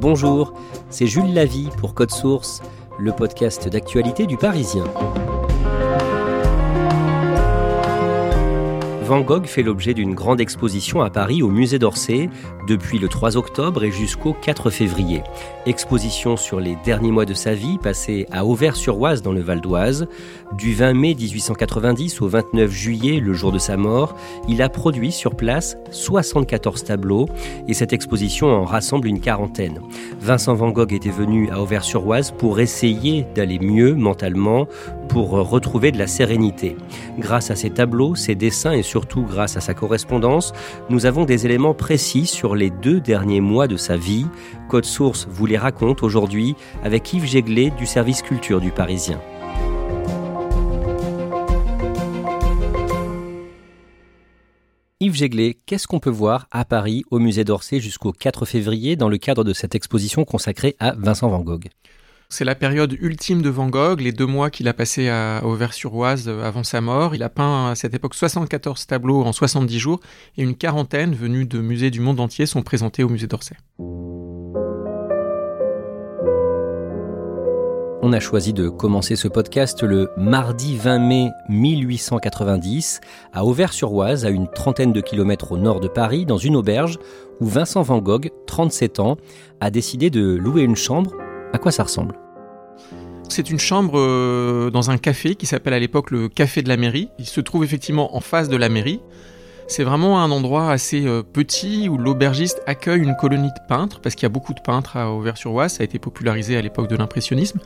Bonjour, c'est Jules Lavie pour Code Source, le podcast d'actualité du Parisien. Van Gogh fait l'objet d'une grande exposition à Paris au musée d'Orsay depuis le 3 octobre et jusqu'au 4 février. Exposition sur les derniers mois de sa vie passée à Auvers-sur-Oise dans le Val d'Oise. Du 20 mai 1890 au 29 juillet, le jour de sa mort, il a produit sur place 74 tableaux et cette exposition en rassemble une quarantaine. Vincent Van Gogh était venu à Auvers-sur-Oise pour essayer d'aller mieux mentalement, pour retrouver de la sérénité. Grâce à ses tableaux, ses dessins et surtout grâce à sa correspondance, nous avons des éléments précis sur les deux derniers mois de sa vie. Code Source vous les raconte aujourd'hui avec Yves Jéglet du service culture du Parisien. Yves Jéglet, qu'est-ce qu'on peut voir à Paris au musée d'Orsay jusqu'au 4 février dans le cadre de cette exposition consacrée à Vincent Van Gogh? C'est la période ultime de Van Gogh, les deux mois qu'il a passé à Auvers-sur-Oise avant sa mort. Il a peint à cette époque 74 tableaux en 70 jours et une quarantaine venus de musées du monde entier sont présentés au musée d'Orsay. On a choisi de commencer ce podcast le mardi 20 mai 1890 à Auvers-sur-Oise, à une trentaine de kilomètres au nord de Paris, dans une auberge où Vincent Van Gogh, 37 ans, a décidé de louer une chambre à quoi ça ressemble? C'est une chambre euh, dans un café qui s'appelle à l'époque le Café de la Mairie. Il se trouve effectivement en face de la mairie. C'est vraiment un endroit assez euh, petit où l'aubergiste accueille une colonie de peintres, parce qu'il y a beaucoup de peintres à Auvers-sur-Oise, ça a été popularisé à l'époque de l'impressionnisme.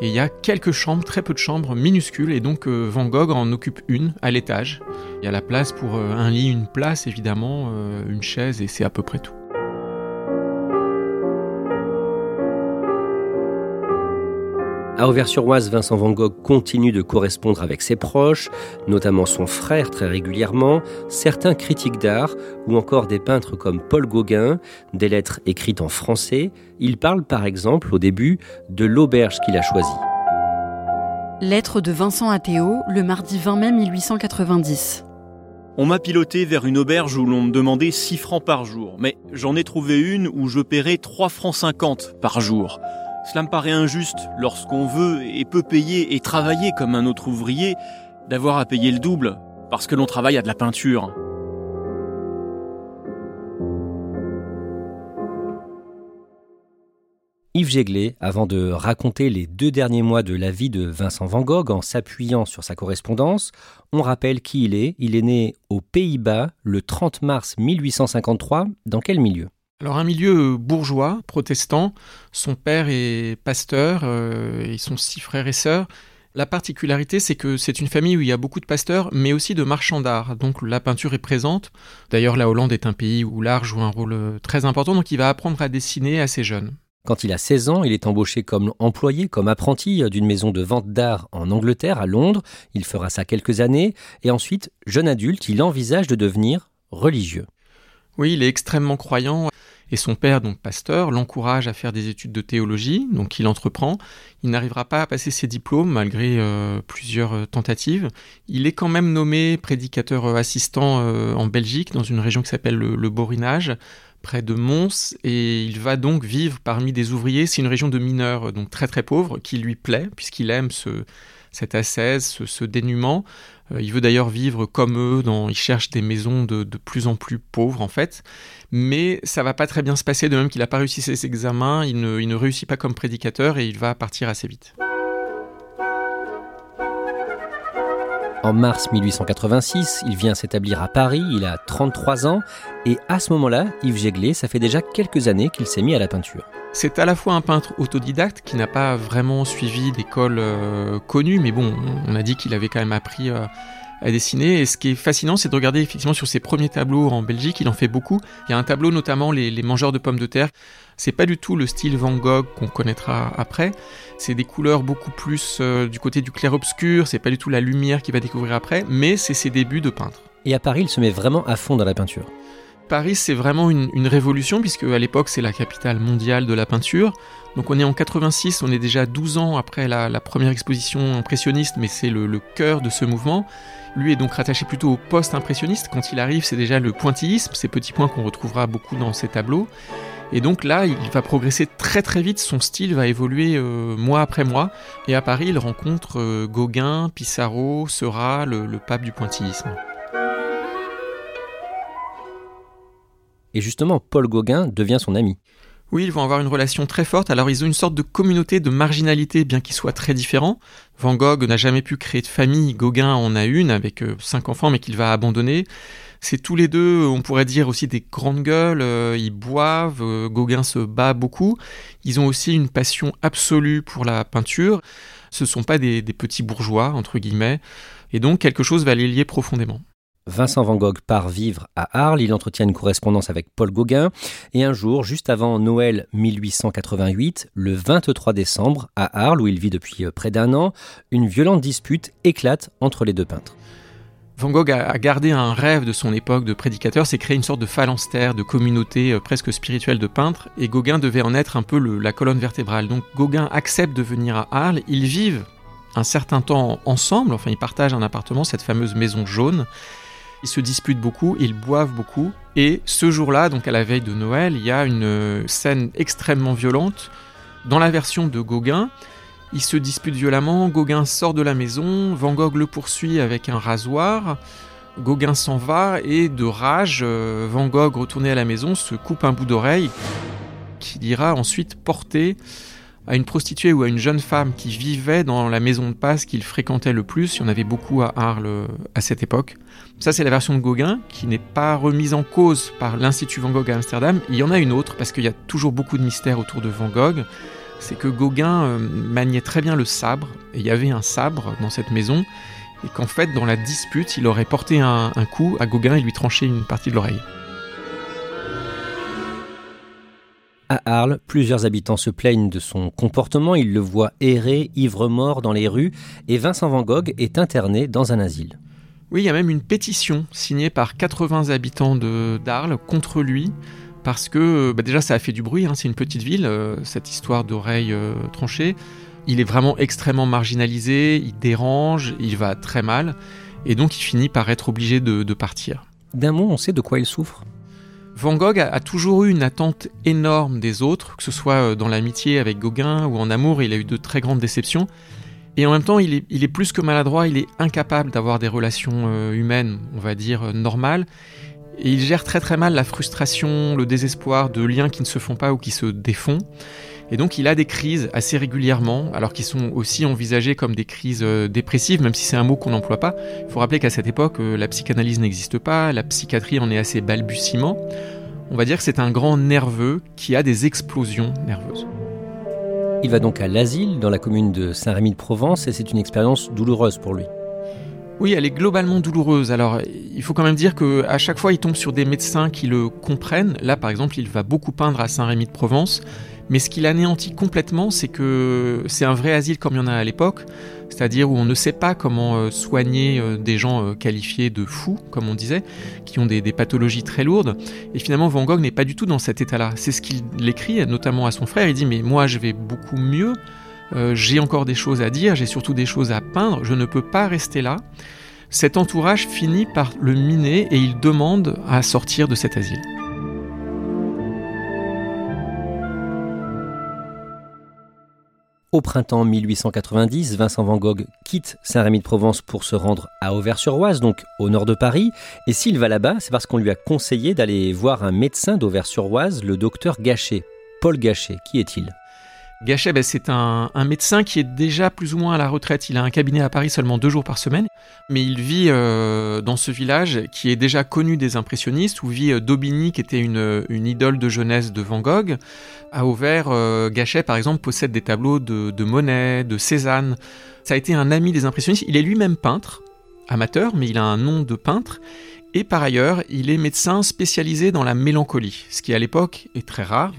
Et il y a quelques chambres, très peu de chambres minuscules, et donc euh, Van Gogh en occupe une à l'étage. Il y a la place pour un lit, une place évidemment, une chaise, et c'est à peu près tout. À Auvers-sur-Oise, Vincent Van Gogh continue de correspondre avec ses proches, notamment son frère très régulièrement, certains critiques d'art ou encore des peintres comme Paul Gauguin, des lettres écrites en français. Il parle par exemple au début de l'auberge qu'il a choisie. Lettre de Vincent à Théo, le mardi 20 mai 1890. On m'a piloté vers une auberge où l'on me demandait 6 francs par jour, mais j'en ai trouvé une où je paierais 3 francs 50 par jour. Cela me paraît injuste lorsqu'on veut et peut payer et travailler comme un autre ouvrier, d'avoir à payer le double parce que l'on travaille à de la peinture. Yves Jéglet, avant de raconter les deux derniers mois de la vie de Vincent Van Gogh en s'appuyant sur sa correspondance, on rappelle qui il est. Il est né aux Pays-Bas le 30 mars 1853. Dans quel milieu? Alors un milieu bourgeois, protestant, son père est pasteur, euh, ils sont six frères et sœurs. La particularité, c'est que c'est une famille où il y a beaucoup de pasteurs, mais aussi de marchands d'art. Donc la peinture est présente. D'ailleurs, la Hollande est un pays où l'art joue un rôle euh, très important, donc il va apprendre à dessiner assez jeune. Quand il a 16 ans, il est embauché comme employé, comme apprenti d'une maison de vente d'art en Angleterre, à Londres. Il fera ça quelques années. Et ensuite, jeune adulte, il envisage de devenir religieux. Oui, il est extrêmement croyant. Et son père, donc pasteur, l'encourage à faire des études de théologie, donc il entreprend. Il n'arrivera pas à passer ses diplômes malgré euh, plusieurs euh, tentatives. Il est quand même nommé prédicateur euh, assistant en Belgique, dans une région qui s'appelle le, Borinage, près de Mons, et il va donc vivre parmi des ouvriers. C'est une région de mineurs, donc très très pauvre, qui lui plaît, puisqu'il aime ce, cette ascèse, ce, dénuement. il veut d'ailleurs vivre comme eux, il cherche des maisons de, de plus en plus pauvres en fait mais ça va pas très bien se passer, de même qu'il n'a pas réussi ses examens, il ne réussit pas comme prédicateur et il va partir assez vite. En mars 1886, il vient s'établir à Paris, il a 33 ans, et à ce moment-là, Yves Jéglet, ça fait déjà quelques années qu'il s'est mis à la peinture. C'est à la fois un peintre autodidacte qui n'a pas vraiment suivi d'école euh, connue, mais bon, on a dit qu'il avait quand même appris euh, à dessiner. Et ce qui est fascinant, c'est de regarder effectivement sur ses premiers tableaux en Belgique, il en fait beaucoup. Il y a un tableau notamment les mangeurs de pommes de terre. C'est pas du tout le style Van Gogh qu'on connaîtra après. C'est des couleurs beaucoup plus euh, du côté du clair-obscur. C'est pas du tout la lumière qu'il va découvrir après, mais c'est ses débuts de peintre. Et à Paris, il se met vraiment à fond dans la peinture. Paris, c'est vraiment une, révolution, puisque à l'époque, c'est la capitale mondiale de la peinture. Donc on est en 86, on est déjà 12 ans après la, première exposition impressionniste, mais c'est le, cœur de ce mouvement. Lui est donc rattaché plutôt au post-impressionniste. Quand il arrive, c'est déjà le pointillisme, ces petits points qu'on retrouvera beaucoup dans ses tableaux. Et donc là, il va progresser très très vite, son style va évoluer euh, mois après mois. Et à Paris, il rencontre euh, Gauguin, Pissarro, Seurat, le pape du pointillisme. Et justement, Paul Gauguin devient son ami. Oui, ils vont avoir une relation très forte. Alors, ils ont une sorte de communauté de marginalité, bien qu'ils soient très différents. Van Gogh n'a jamais pu créer de famille. Gauguin en a une avec euh, cinq enfants, mais qu'il va abandonner. C'est tous les deux, on pourrait dire aussi des grandes gueules. Euh, ils boivent. Euh, Gauguin se bat beaucoup. Ils ont aussi une passion absolue pour la peinture. Ce ne sont pas des, des petits bourgeois entre guillemets. Et donc, quelque chose va les lier profondément. Vincent Van Gogh part vivre à Arles, il entretient une correspondance avec Paul Gauguin, et un jour, juste avant Noël 1888, le 23 décembre, à Arles, où il vit depuis près d'un an, une violente dispute éclate entre les deux peintres. Van Gogh a gardé un rêve de son époque de prédicateur, c'est créer une sorte de phalanstère, de communauté presque spirituelle de peintres, et Gauguin devait en être un peu la colonne vertébrale. Donc Gauguin accepte de venir à Arles, ils vivent un certain temps ensemble, enfin ils partagent un appartement, cette fameuse maison jaune, ils se disputent beaucoup, ils boivent beaucoup. Et ce jour-là, donc à la veille de Noël, il y a une scène extrêmement violente. Dans la version de Gauguin, ils se disputent violemment, Gauguin sort de la maison, Van Gogh le poursuit avec un rasoir, Gauguin s'en va et de rage, Van Gogh retourné à la maison se coupe un bout d'oreille qu'il ira ensuite porter à une prostituée ou à une jeune femme qui vivait dans la maison de passe qu'il fréquentait le plus. Il y en avait beaucoup à Arles à cette époque. Ça, c'est la version de Gauguin qui n'est pas remise en cause par l'Institut Van Gogh à Amsterdam. Il y en a une autre parce qu'il y a toujours beaucoup de mystères autour de Van Gogh. C'est que Gauguin euh, maniait très bien le sabre et il y avait un sabre dans cette maison et qu'en fait, dans la dispute, il aurait porté un, un coup à Gauguin et lui tranché une partie de l'oreille. À Arles, plusieurs habitants se plaignent de son comportement, ils le voient errer, ivre-mort dans les rues, et Vincent Van Gogh est interné dans un asile. Oui, il y a même une pétition signée par 80 habitants d'Arles contre lui, parce que bah déjà ça a fait du bruit, hein, c'est une petite ville, euh, cette histoire d'oreille euh, tranchée. Il est vraiment extrêmement marginalisé, il dérange, il va très mal, et donc il finit par être obligé de, de partir. D'un mot, on sait de quoi il souffre? Van Gogh a, toujours eu une attente énorme des autres, que ce soit dans l'amitié avec Gauguin ou en amour, il a eu de très grandes déceptions. Et en même temps, il est, il est plus que maladroit, il est incapable d'avoir des relations euh, humaines, on va dire, euh, normales. Et il gère très très mal la frustration, le désespoir de liens qui ne se font pas ou qui se défont. Et donc il a des crises assez régulièrement, alors qu'ils sont aussi envisagées comme des crises euh, dépressives, même si c'est un mot qu'on n'emploie pas. Il faut rappeler qu'à cette époque, euh, la psychanalyse n'existe pas, la psychiatrie en est assez balbutiement. On va dire que c'est un grand nerveux qui a des explosions nerveuses. Il va donc à l'asile dans la commune de Saint-Rémy-de-Provence et c'est une expérience douloureuse pour lui. Oui, elle est globalement douloureuse. Alors, il faut quand même dire que à chaque fois, il tombe sur des médecins qui le comprennent. Là, par exemple, il va beaucoup peindre à Saint-Rémy-de-Provence. Mais ce qu'il anéantit complètement, c'est que c'est un vrai asile comme il y en a à l'époque, c'est-à-dire où on ne sait pas comment soigner des gens qualifiés de fous, comme on disait, qui ont des, pathologies très lourdes. Et finalement, Van Gogh n'est pas du tout dans cet état-là. C'est ce qu'il écrit, notamment à son frère. Il dit Mais moi, je vais beaucoup mieux. Euh, j'ai encore des choses à dire, j'ai surtout des choses à peindre, je ne peux pas rester là. Cet entourage finit par le miner et il demande à sortir de cet asile. Au printemps 1890, Vincent Van Gogh quitte Saint-Rémy-de-Provence pour se rendre à Auvers-sur-Oise, donc au nord de Paris. Et s'il va là-bas, c'est parce qu'on lui a conseillé d'aller voir un médecin d'Auvers-sur-Oise, le docteur Gachet. Paul Gachet, qui est-il? Gachet, ben, c'est un, médecin qui est déjà plus ou moins à la retraite. Il a un cabinet à Paris seulement deux jours par semaine, mais il vit euh, dans ce village qui est déjà connu des impressionnistes, où vit euh, Daubigny, qui était une, une, idole de jeunesse de Van Gogh. À Auvers, euh, Gachet, par exemple, possède des tableaux de, de Monet, de Cézanne. Ça a été un ami des impressionnistes. Il est lui-même peintre amateur, mais il a un nom de peintre. Et par ailleurs, il est médecin spécialisé dans la mélancolie, ce qui à l'époque est très rare.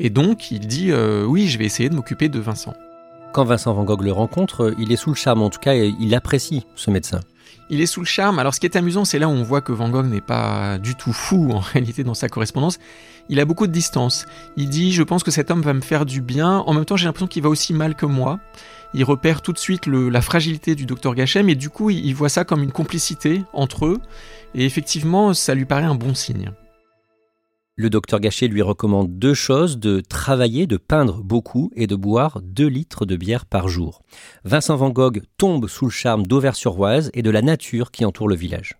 Et donc, il dit euh, oui, je vais essayer de m'occuper de Vincent. Quand Vincent Van Gogh le rencontre, il est sous le charme, en tout cas, il apprécie ce médecin. Il est sous le charme. Alors ce qui est amusant, c'est là où on voit que Van Gogh n'est pas du tout fou en réalité dans sa correspondance. Il a beaucoup de distance. Il dit Je pense que cet homme va me faire du bien. En même temps, j'ai l'impression qu'il va aussi mal que moi. Il repère tout de suite la fragilité du docteur Gachem et du coup, il voit ça comme une complicité entre eux. Et effectivement, ça lui paraît un bon signe. Le docteur Gachet lui recommande deux choses, de travailler, de peindre beaucoup et de boire 2 litres de bière par jour. Vincent Van Gogh tombe sous le charme d'Auvers-sur-Oise et de la nature qui entoure le village.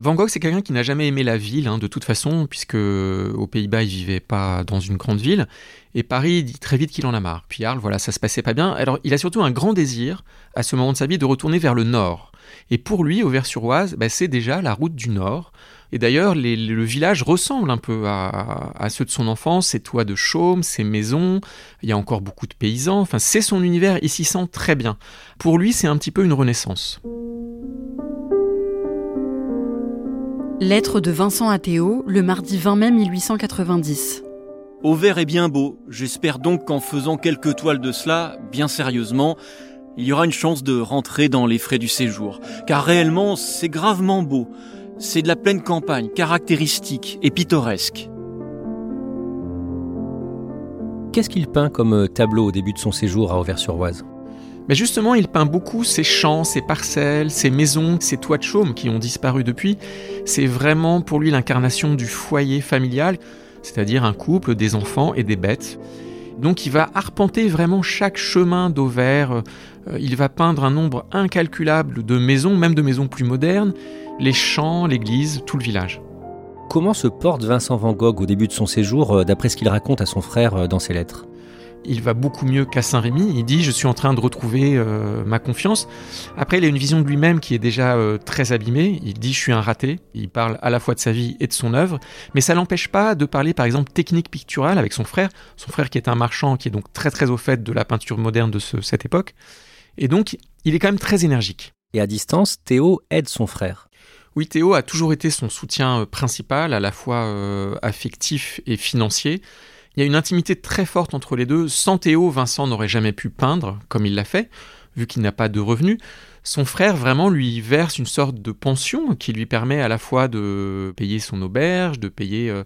Van Gogh, c'est quelqu'un qui n'a jamais aimé la ville, hein, de toute façon, puisque aux Pays-Bas, il vivait pas dans une grande ville. Et Paris, il dit très vite qu'il en a marre. Puis Arles, voilà, ça se passait pas bien. Alors, il a surtout un grand désir, à ce moment de sa vie, de retourner vers le nord. Et pour lui, Auvers-sur-Oise, bah, c'est déjà la route du nord. Et d'ailleurs, le village ressemble un peu à, ceux de son enfance, ses toits de chaume, ses maisons, il y a encore beaucoup de paysans, enfin c'est son univers, il s'y sent très bien. Pour lui, c'est un petit peu une renaissance. Lettre de Vincent à Théo, le mardi 20 mai 1890. Auvers est bien beau, j'espère donc qu'en faisant quelques toiles de cela, bien sérieusement, il y aura une chance de rentrer dans les frais du séjour. Car réellement, c'est gravement beau. C'est de la pleine campagne, caractéristique et pittoresque. Qu'est-ce qu'il peint comme euh, tableau au début de son séjour à Auvers-sur-Oise? Mais justement, il peint beaucoup ses champs, ses parcelles, ses maisons, ses toits de chaume qui ont disparu depuis. C'est vraiment pour lui l'incarnation du foyer familial, c'est-à-dire un couple, des enfants et des bêtes. Donc il va arpenter vraiment chaque chemin d'Auvers. Euh, il va peindre un nombre incalculable de maisons, même de maisons plus modernes les champs, l'église, tout le village. Comment se porte Vincent Van Gogh au début de son séjour, euh, d'après ce qu'il raconte à son frère euh, dans ses lettres? Il va beaucoup mieux qu'à Saint-Rémy. Il dit Je suis en train de retrouver euh, ma confiance. Après, il a une vision de lui-même qui est déjà très abîmée. Il dit Je suis un raté. Il parle à la fois de sa vie et de son œuvre. Mais ça l'empêche pas de parler, par exemple, technique picturale avec son frère. Son frère qui est un marchand, qui est donc très très au fait de la peinture moderne de cette époque. Et donc, il est quand même très énergique. Et à distance, Théo aide son frère. Oui, Théo a toujours été son soutien euh, principal, à la fois euh, affectif et financier. Il y a une intimité très forte entre les deux. Sans Théo, Vincent n'aurait jamais pu peindre comme il l'a fait, vu qu'il n'a pas de revenus. Son frère vraiment lui verse une sorte de pension qui lui permet à la fois de payer son auberge, de payer euh,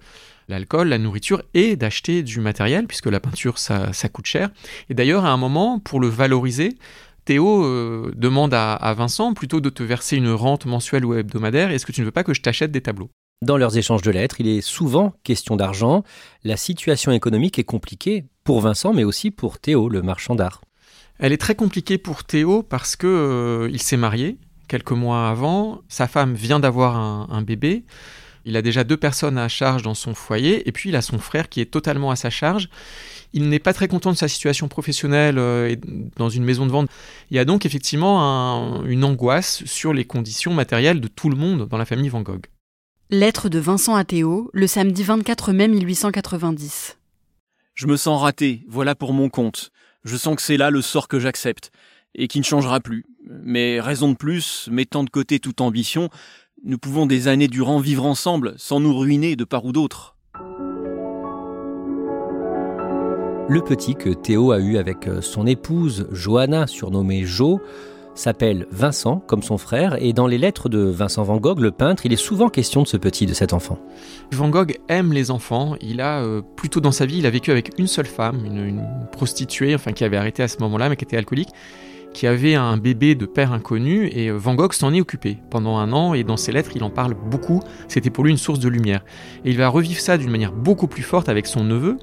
l'alcool, la nourriture et d'acheter du matériel, puisque la peinture ça, coûte cher. Et d'ailleurs, à un moment, pour le valoriser, Théo euh, demande à, Vincent plutôt de te verser une rente mensuelle ou hebdomadaire, est-ce que tu ne veux pas que je t'achète des tableaux? Dans leurs échanges de lettres, il est souvent question d'argent. La situation économique est compliquée pour Vincent, mais aussi pour Théo, le marchand d'art. Elle est très compliquée pour Théo parce que euh, il s'est marié quelques mois avant, sa femme vient d'avoir un bébé. Il a déjà deux personnes à charge dans son foyer, et puis il a son frère qui est totalement à sa charge. Il n'est pas très content de sa situation professionnelle euh, dans une maison de vente. Il y a donc effectivement une angoisse sur les conditions matérielles de tout le monde dans la famille Van Gogh. Lettre de Vincent à Théo, le samedi 24 mai 1890. Je me sens raté, voilà pour mon compte. Je sens que c'est là le sort que j'accepte, et qui ne changera plus. Mais raison de plus, mettant de côté toute ambition, nous pouvons des années durant vivre ensemble, sans nous ruiner de part ou d'autre. Le petit que Théo a eu avec euh, son épouse Johanna, surnommée Jo, s'appelle Vincent, comme son frère, et dans les lettres de Vincent Van Gogh, le peintre, il est souvent question de ce petit, de cet enfant. Van Gogh aime les enfants. Il a, euh, plutôt dans sa vie, il a vécu avec une seule femme, une, prostituée, enfin qui avait arrêté à ce moment-là, mais qui était alcoolique, qui avait un bébé de père inconnu, et euh, Van Gogh s'en est occupé pendant un an, et dans ses lettres, il en parle beaucoup. C'était pour lui une source de lumière. Et il va revivre ça d'une manière beaucoup plus forte avec son neveu,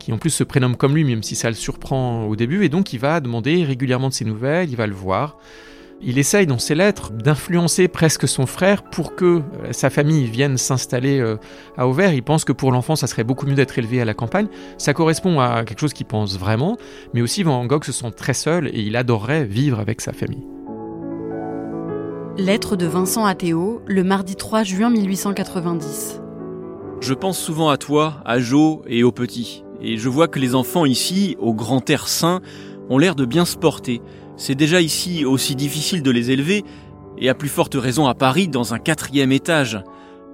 qui en plus se prénomme comme lui, même si ça le surprend au début, et donc il va demander régulièrement de ses nouvelles, il va le voir. Il essaye dans ses lettres d'influencer presque son frère pour que euh, sa famille vienne s'installer euh, à Auvers. Il pense que pour l'enfant, ça serait beaucoup mieux d'être élevé à la campagne. Ça correspond à quelque chose qu'il pense vraiment, mais aussi Van Gogh se sent très seul et il adorerait vivre avec sa famille. Lettre de Vincent à Théo, le mardi 3 juin 1890. Je pense souvent à toi, à Jo et aux petits. Et je vois que les enfants ici, au grand air sain, ont l'air de bien se porter. C'est déjà ici aussi difficile de les élever, Et à plus forte raison à Paris, dans un quatrième étage.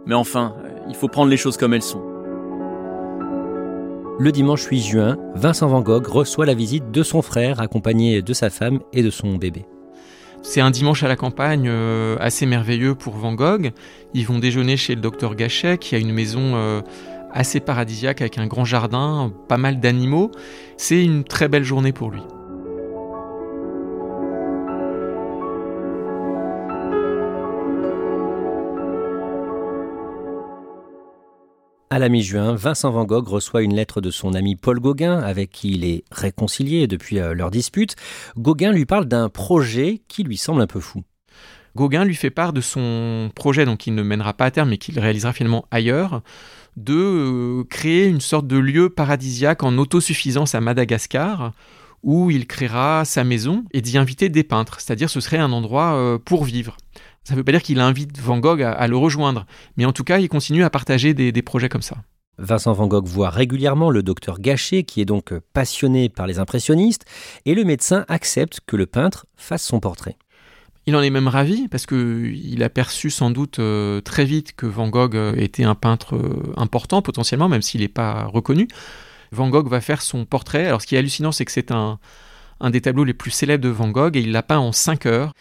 Mais enfin, il faut prendre les choses comme elles sont. Le dimanche 8 juin, Vincent Van Gogh reçoit la visite de son frère accompagné de sa femme et de son bébé. C'est un dimanche à la campagne euh, assez merveilleux pour Van Gogh. Ils vont déjeuner chez le docteur Gachet qui a une maison euh, assez paradisiaque avec un grand jardin, pas mal d'animaux. C'est une très belle journée pour lui. À la mi-juin, Vincent Van Gogh reçoit une lettre de son ami Paul Gauguin, avec qui il est réconcilié depuis euh, leur dispute. Gauguin lui parle d'un projet qui lui semble un peu fou. Gauguin lui fait part de son projet, donc qu'il ne mènera pas à terme, mais qu'il réalisera finalement ailleurs, de euh, créer une sorte de lieu paradisiaque en autosuffisance à Madagascar, où il créera sa maison et d'y inviter des peintres, c'est-à-dire ce serait un endroit euh, pour vivre. Ça ne veut pas dire qu'il invite Van Gogh à, le rejoindre, mais en tout cas, il continue à partager des, projets comme ça. Vincent Van Gogh voit régulièrement le docteur Gachet, qui est donc passionné par les impressionnistes, et le médecin accepte que le peintre fasse son portrait. Il en est même ravi parce qu'il a perçu sans doute euh, très vite que Van Gogh euh, était un peintre euh, important potentiellement, même s'il n'est pas reconnu. Van Gogh va faire son portrait. Alors ce qui est hallucinant, c'est que c'est un, un des tableaux les plus célèbres de Van Gogh et il l'a peint en 5 heures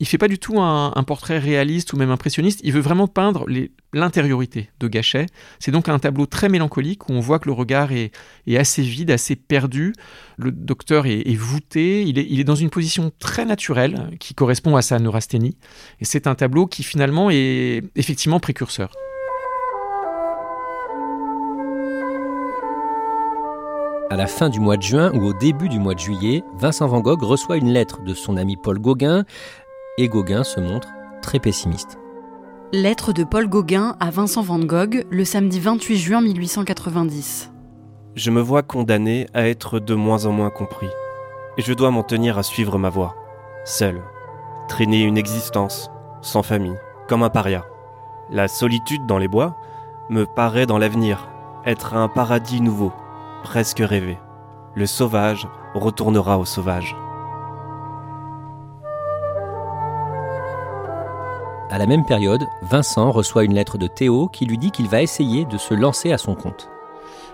il fait pas du tout un, portrait réaliste ou même impressionniste, il veut vraiment peindre l'intériorité de Gachet. C'est donc un tableau très mélancolique où on voit que le regard est, assez vide, assez perdu. Le docteur est, voûté, il est, il est, dans une position très naturelle qui correspond à sa neurasthénie. Et c'est un tableau qui finalement est effectivement précurseur. À la fin du mois de juin ou au début du mois de juillet, Vincent Van Gogh reçoit une lettre de son ami Paul Gauguin et Gauguin se montre très pessimiste. Lettre de Paul Gauguin à Vincent van Gogh le samedi 28 juin 1890. Je me vois condamné à être de moins en moins compris, et je dois m'en tenir à suivre ma voie, seul, traîner une existence, sans famille, comme un paria. La solitude dans les bois me paraît dans l'avenir être un paradis nouveau, presque rêvé. Le sauvage retournera au sauvage. À la même période, Vincent reçoit une lettre de Théo qui lui dit qu'il va essayer de se lancer à son compte.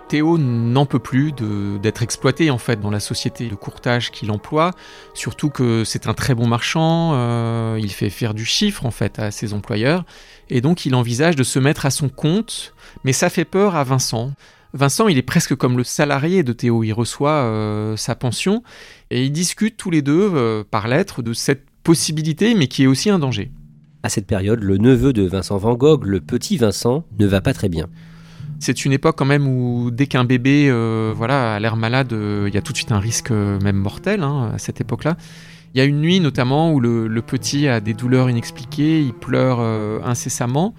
Théo n'en peut plus d'être exploité en fait dans la société de courtage qu'il emploie, surtout que c'est un très bon marchand, euh, il fait faire du chiffre en fait à ses employeurs, et donc il envisage de se mettre à son compte, mais ça fait peur à Vincent. Vincent, il est presque comme le salarié de Théo, il reçoit euh, sa pension, et ils discutent tous les deux euh, par lettre de cette possibilité, mais qui est aussi un danger. À cette période, le neveu de Vincent Van Gogh, le petit Vincent, ne va pas très bien. C'est une époque quand même où dès qu'un bébé euh, voilà, a l'air malade, euh, il y a tout de suite un risque euh, même mortel hein, à cette époque-là. Il y a une nuit notamment où le, petit a des douleurs inexpliquées, il pleure incessamment.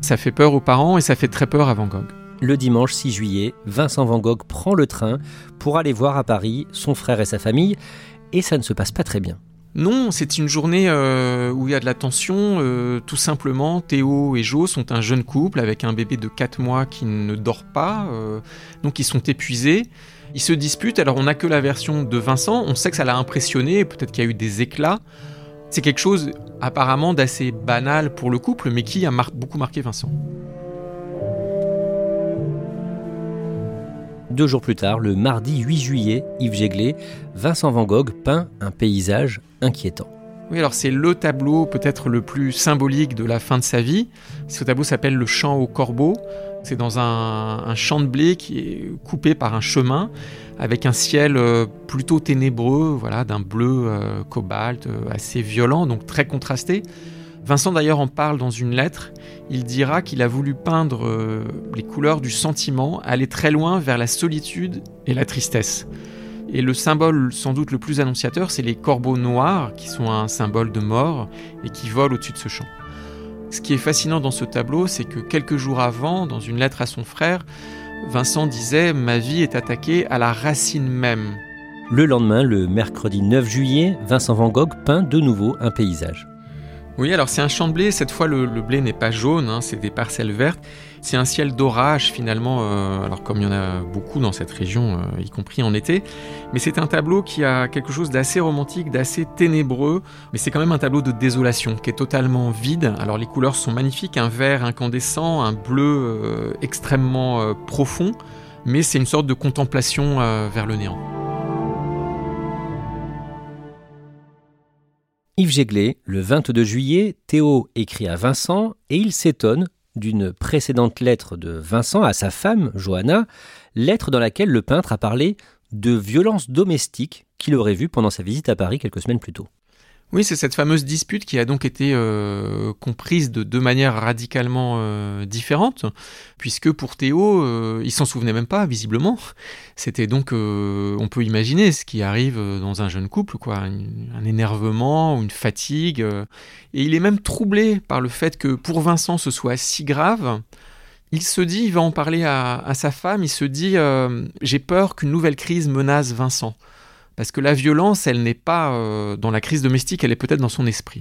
Ça fait peur aux parents et ça fait très peur à Van Gogh. Le dimanche 6 juillet, Vincent Van Gogh prend le train pour aller voir à Paris son frère et sa famille, et ça ne se passe pas très bien. Non, c'est une journée euh, où il y a de la tension. Euh, tout simplement, Théo et Jo sont un jeune couple avec un bébé de 4 mois qui ne dort pas. Euh, donc ils sont épuisés. Ils se disputent. Alors on n'a que la version de Vincent. On sait que ça l'a impressionné. Peut-être qu'il y a eu des éclats. C'est quelque chose apparemment d'assez banal pour le couple, mais qui a beaucoup marqué Vincent. Deux jours plus tard, le mardi 8 juillet, Yves Jéglé, Vincent Van Gogh peint un paysage inquiétant. Oui, alors c'est le tableau peut-être le plus symbolique de la fin de sa vie. Ce tableau s'appelle Le Champ au Corbeau. C'est dans un, champ de blé qui est coupé par un chemin avec un ciel euh, plutôt ténébreux, voilà, d'un bleu euh, cobalt euh, assez violent, donc très contrasté. Vincent d'ailleurs en parle dans une lettre. Il dira qu'il a voulu peindre euh, les couleurs du sentiment, aller très loin vers la solitude et la tristesse. Et le symbole sans doute le plus annonciateur, c'est les corbeaux noirs, qui sont un symbole de mort et qui volent au-dessus de ce champ. Ce qui est fascinant dans ce tableau, c'est que quelques jours avant, dans une lettre à son frère, Vincent disait ⁇ Ma vie est attaquée à la racine même ⁇ Le lendemain, le mercredi 9 juillet, Vincent Van Gogh peint de nouveau un paysage. Oui, alors c'est un champ de blé. Cette fois, le, blé n'est pas jaune, hein, c'est des parcelles vertes. C'est un ciel d'orage finalement, euh, alors comme il y en a beaucoup dans cette région, euh, y compris en été. Mais c'est un tableau qui a quelque chose d'assez romantique, d'assez ténébreux. Mais c'est quand même un tableau de désolation qui est totalement vide. Alors les couleurs sont magnifiques, un vert incandescent, un bleu euh, extrêmement profond. Mais c'est une sorte de contemplation vers le néant. Yves le 22 juillet, Théo écrit à Vincent et il s'étonne d'une précédente lettre de Vincent à sa femme, Johanna, lettre dans laquelle le peintre a parlé de violences domestiques qu'il aurait vues pendant sa visite à Paris quelques semaines plus tôt. Oui, c'est cette fameuse dispute qui a donc été euh, comprise de deux manières radicalement euh, différentes, puisque pour Théo, euh, il s'en souvenait même pas, visiblement. C'était donc, on peut imaginer ce qui arrive dans un jeune couple, quoi, un, énervement, une fatigue, et il est même troublé par le fait que pour Vincent ce soit si grave. Il se dit, il va en parler à sa femme, il se dit, j'ai peur qu'une nouvelle crise menace Vincent. Parce que la violence, elle n'est pas euh, dans la crise domestique, elle est peut-être dans son esprit.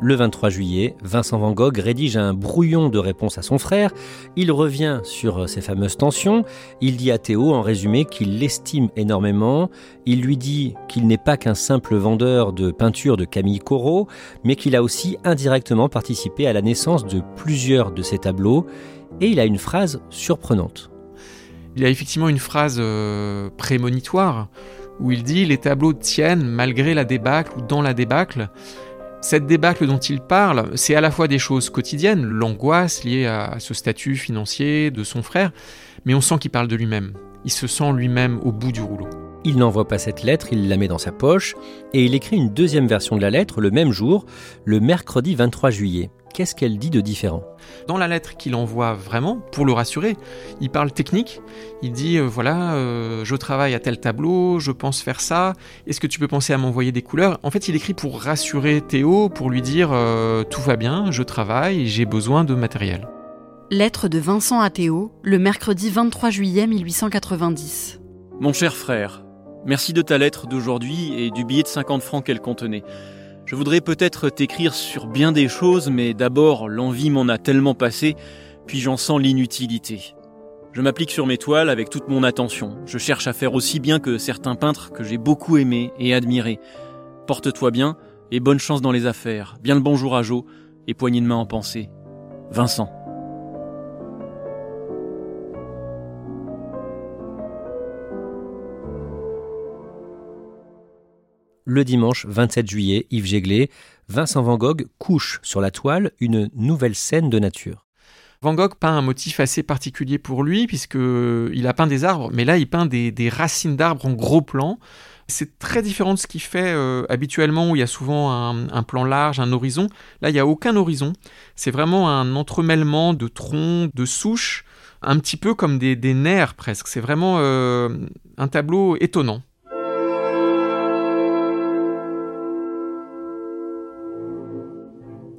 Le 23 juillet, Vincent Van Gogh rédige un brouillon de réponse à son frère. Il revient sur euh, ces fameuses tensions. Il dit à Théo en résumé qu'il l'estime énormément. Il lui dit qu'il n'est pas qu'un simple vendeur de peinture de Camille Corot, mais qu'il a aussi indirectement participé à la naissance de plusieurs de ses tableaux. Et il a une phrase surprenante. Il y a effectivement une phrase euh, prémonitoire où il dit Les tableaux tiennent malgré la débâcle ou dans la débâcle. Cette débâcle dont il parle, c'est à la fois des choses quotidiennes, l'angoisse liée à ce statut financier de son frère, mais on sent qu'il parle de lui-même. Il se sent lui-même au bout du rouleau. Il n'envoie pas cette lettre, il la met dans sa poche, et il écrit une deuxième version de la lettre le même jour, le mercredi 23 juillet qu'est-ce qu'elle dit de différent? Dans la lettre qu'il envoie vraiment, pour le rassurer, il parle technique, il dit euh, voilà, euh, je travaille à tel tableau, je pense faire ça, est-ce que tu peux penser à m'envoyer des couleurs? En fait, il écrit pour rassurer Théo, pour lui dire euh, tout va bien, je travaille, j'ai besoin de matériel. Lettre de Vincent à Théo, le mercredi 23 juillet 1890. Mon cher frère, merci de ta lettre d'aujourd'hui et du billet de 50 francs qu'elle contenait. Je voudrais peut-être t'écrire sur bien des choses, mais d'abord l'envie m'en a tellement passé, puis j'en sens l'inutilité. Je m'applique sur mes toiles avec toute mon attention. Je cherche à faire aussi bien que certains peintres que j'ai beaucoup aimés et admirés. Porte-toi bien et bonne chance dans les affaires. Bien le bonjour à Jo et poignée de main en pensée. Vincent. Le dimanche 27 juillet, Yves Jéglé, Vincent Van Gogh couche sur la toile une nouvelle scène de nature. Van Gogh peint un motif assez particulier pour lui, puisqu'il a peint des arbres, mais là il peint des, racines d'arbres en gros plan. C'est très différent de ce qu'il fait euh, habituellement, où il y a souvent un, plan large, un horizon. Là, il n'y a aucun horizon. C'est vraiment un entremêlement de troncs, de souches, un petit peu comme des, nerfs presque. C'est vraiment euh, un tableau étonnant.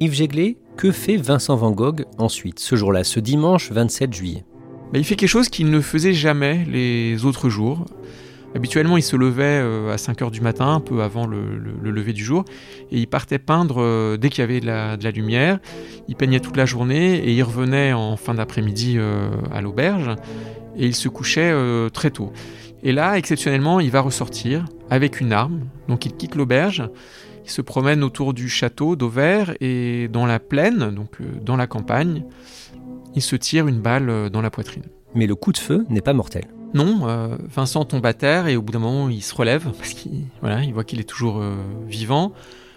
Yves Jéglé, que fait Vincent Van Gogh ensuite, ce jour-là, ce dimanche 27 juillet? Bah, Il fait quelque chose qu'il ne faisait jamais les autres jours. Habituellement, il se levait euh, à 5 h du matin, un peu avant le, lever du jour, et il partait peindre euh, dès qu'il y avait de la, lumière. Il peignait toute la journée et il revenait en fin d'après-midi euh, à l'auberge et il se couchait très tôt. Et là, exceptionnellement, il va ressortir avec une arme. Donc il quitte l'auberge il se promène autour du château d'Auvers et dans la plaine, donc euh, dans la campagne, il se tire une balle euh, dans la poitrine. Mais le coup de feu n'est pas mortel. Non, euh, Vincent tombe à terre et au bout d'un moment il se relève parce qu'il voilà, il voit qu'il est toujours vivant.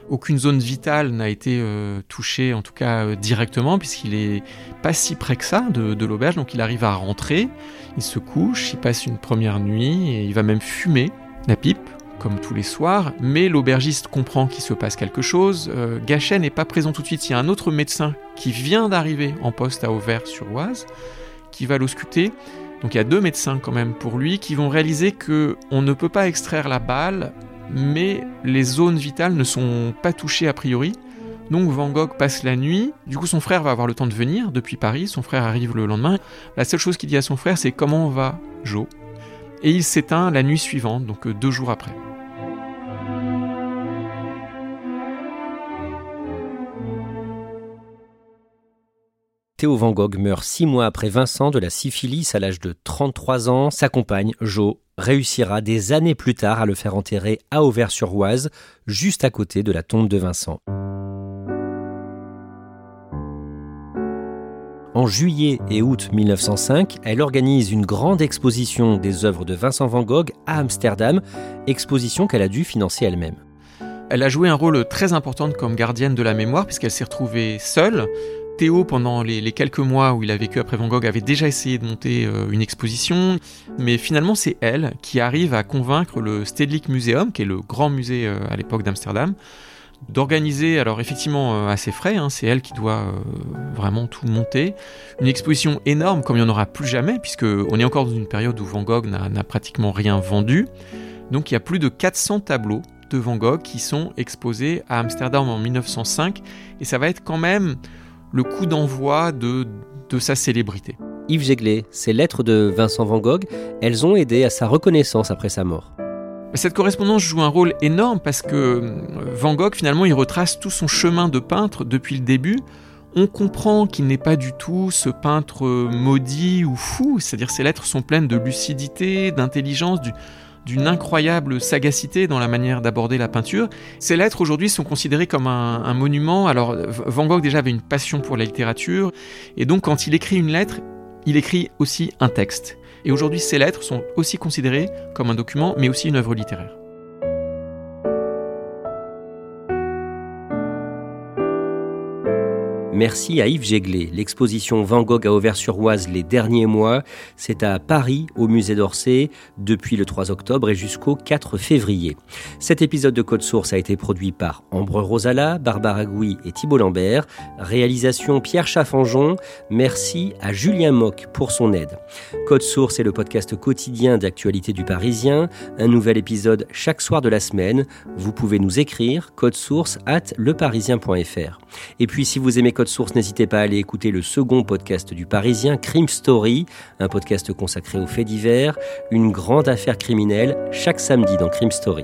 Aucune zone vitale n'a été touchée, en tout cas directement, puisqu'il est pas si près que ça de, de l'auberge, donc il arrive à rentrer, il se couche, il passe une première nuit et il va même fumer la pipe comme tous les soirs, mais l'aubergiste comprend qu'il se passe quelque chose. Euh, Gachet n'est pas présent tout de suite. Il y a un autre médecin qui vient d'arriver en poste à Auvers-sur-Oise, qui va l'ausculter. Donc il y a deux médecins quand même pour lui qui vont réaliser que on ne peut pas extraire la balle, mais les zones vitales ne sont pas touchées a priori. Donc Van Gogh passe la nuit, du coup son frère va avoir le temps de venir depuis Paris, son frère arrive le lendemain. La seule chose qu'il dit à son frère c'est comment va Joe Et il s'éteint la nuit suivante, donc euh, deux jours après. Van Gogh meurt six mois après Vincent de la syphilis à l'âge de 33 ans. Sa compagne, Jo, réussira des années plus tard à le faire enterrer à Auvers-sur-Oise, juste à côté de la tombe de Vincent. En juillet et août 1905, elle organise une grande exposition des œuvres de Vincent Van Gogh à Amsterdam, exposition qu'elle a dû financer elle-même. Elle a joué un rôle très important comme gardienne de la mémoire puisqu'elle s'est retrouvée seule. Théo, pendant les, quelques mois où il a vécu après Van Gogh, avait déjà essayé de monter euh, une exposition, mais finalement c'est elle qui arrive à convaincre le Stedelijk Museum, qui est le grand musée euh, à l'époque d'Amsterdam, d'organiser, alors effectivement à ses frais, hein, c'est elle qui doit euh, vraiment tout monter, une exposition énorme comme il n'y en aura plus jamais, puisque on est encore dans une période où Van Gogh n'a pratiquement rien vendu. Donc il y a plus de 400 tableaux de Van Gogh qui sont exposés à Amsterdam en 1905, et ça va être quand même le coup d'envoi de, de sa célébrité. Yves Jéglé, ces lettres de Vincent Van Gogh, elles ont aidé à sa reconnaissance après sa mort. Cette correspondance joue un rôle énorme parce que euh, Van Gogh, finalement, il retrace tout son chemin de peintre depuis le début. On comprend qu'il n'est pas du tout ce peintre maudit ou fou, c'est-à-dire ses lettres sont pleines de lucidité, d'intelligence, d'une incroyable sagacité dans la manière d'aborder la peinture. Ces lettres aujourd'hui sont considérées comme un, monument. Alors Van Gogh déjà avait une passion pour la littérature, et donc quand il écrit une lettre, il écrit aussi un texte. Et aujourd'hui, ces lettres sont aussi considérées comme un document, mais aussi une œuvre littéraire. Merci à Yves Jéglé. L'exposition Van Gogh à Auvers-sur-Oise les derniers mois, c'est à Paris, au musée d'Orsay, depuis le 3 octobre et jusqu'au 4 février. Cet épisode de Code Source a été produit par Ambre Rosala, Barbara Gouy et Thibault Lambert. Réalisation Pierre Chaffanjon. Merci à Julien Mock pour son aide. Code Source est le podcast quotidien d'actualité du Parisien. Un nouvel épisode chaque soir de la semaine. Vous pouvez nous écrire code source at leparisien.fr. Et puis si vous aimez Code Source, n'hésitez pas à aller écouter le second podcast du Parisien, Crime Story, un podcast consacré aux faits divers, une grande affaire criminelle, chaque samedi dans Crime Story.